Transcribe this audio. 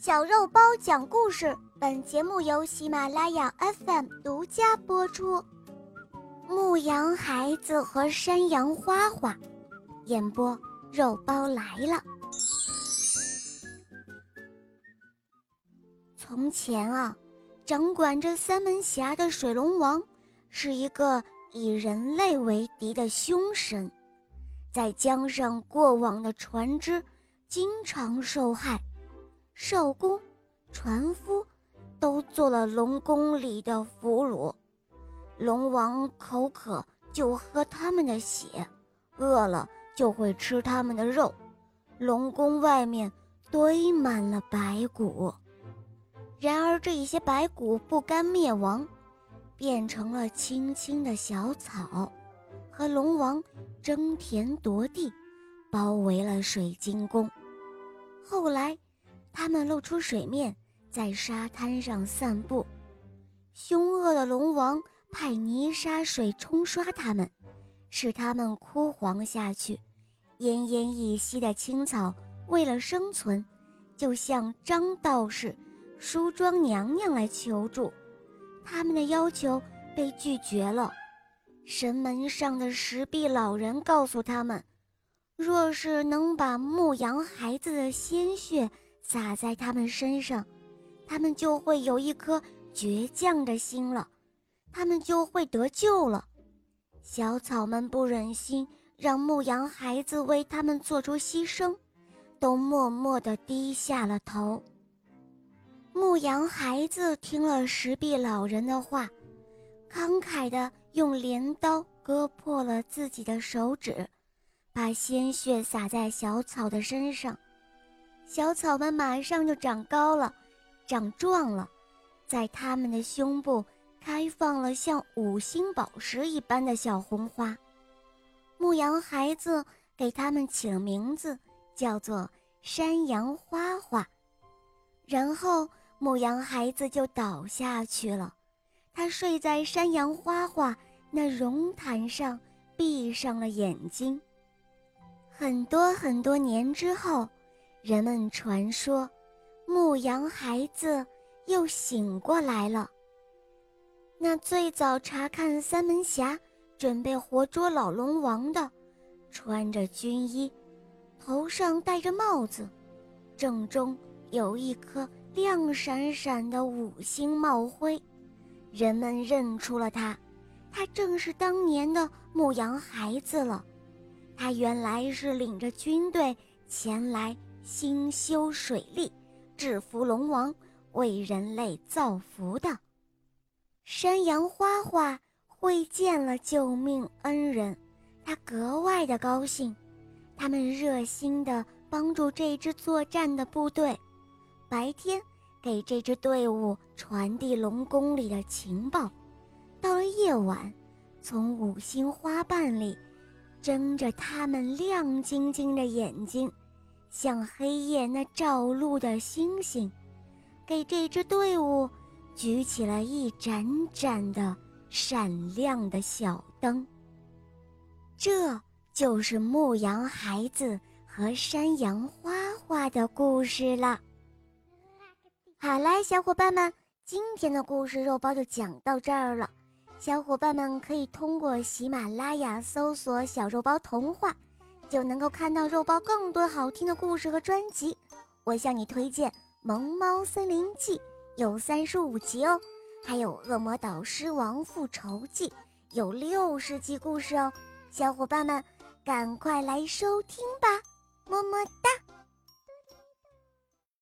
小肉包讲故事，本节目由喜马拉雅 FM 独家播出。牧羊孩子和山羊花花，演播肉包来了。从前啊，掌管着三门峡的水龙王是一个以人类为敌的凶神，在江上过往的船只经常受害。少工、船夫都做了龙宫里的俘虏，龙王口渴就喝他们的血，饿了就会吃他们的肉。龙宫外面堆满了白骨，然而这一些白骨不甘灭亡，变成了青青的小草，和龙王争田夺地，包围了水晶宫。后来。他们露出水面，在沙滩上散步。凶恶的龙王派泥沙水冲刷它们，使它们枯黄下去。奄奄一息的青草为了生存，就向张道士、梳妆娘娘来求助。他们的要求被拒绝了。神门上的石壁老人告诉他们，若是能把牧羊孩子的鲜血。洒在他们身上，他们就会有一颗倔强的心了，他们就会得救了。小草们不忍心让牧羊孩子为他们做出牺牲，都默默地低下了头。牧羊孩子听了石壁老人的话，慷慨地用镰刀割破了自己的手指，把鲜血洒在小草的身上。小草们马上就长高了，长壮了，在它们的胸部开放了像五星宝石一般的小红花。牧羊孩子给它们起了名字，叫做山羊花花。然后牧羊孩子就倒下去了，他睡在山羊花花那绒毯上，闭上了眼睛。很多很多年之后。人们传说，牧羊孩子又醒过来了。那最早查看三门峡，准备活捉老龙王的，穿着军衣，头上戴着帽子，正中有一颗亮闪闪的五星帽徽，人们认出了他，他正是当年的牧羊孩子了。他原来是领着军队前来。兴修水利，制服龙王，为人类造福的山羊花花会见了救命恩人，他格外的高兴。他们热心地帮助这支作战的部队，白天给这支队伍传递龙宫里的情报，到了夜晚，从五星花瓣里睁着他们亮晶晶的眼睛。像黑夜那照路的星星，给这支队伍举起了一盏盏的闪亮的小灯。这就是牧羊孩子和山羊花花的故事了。好啦，小伙伴们，今天的故事肉包就讲到这儿了。小伙伴们可以通过喜马拉雅搜索“小肉包童话”。就能够看到肉包更多好听的故事和专辑。我向你推荐《萌猫森林记》，有三十五集哦；还有《恶魔导师王复仇记》，有六十集故事哦。小伙伴们，赶快来收听吧！么么哒。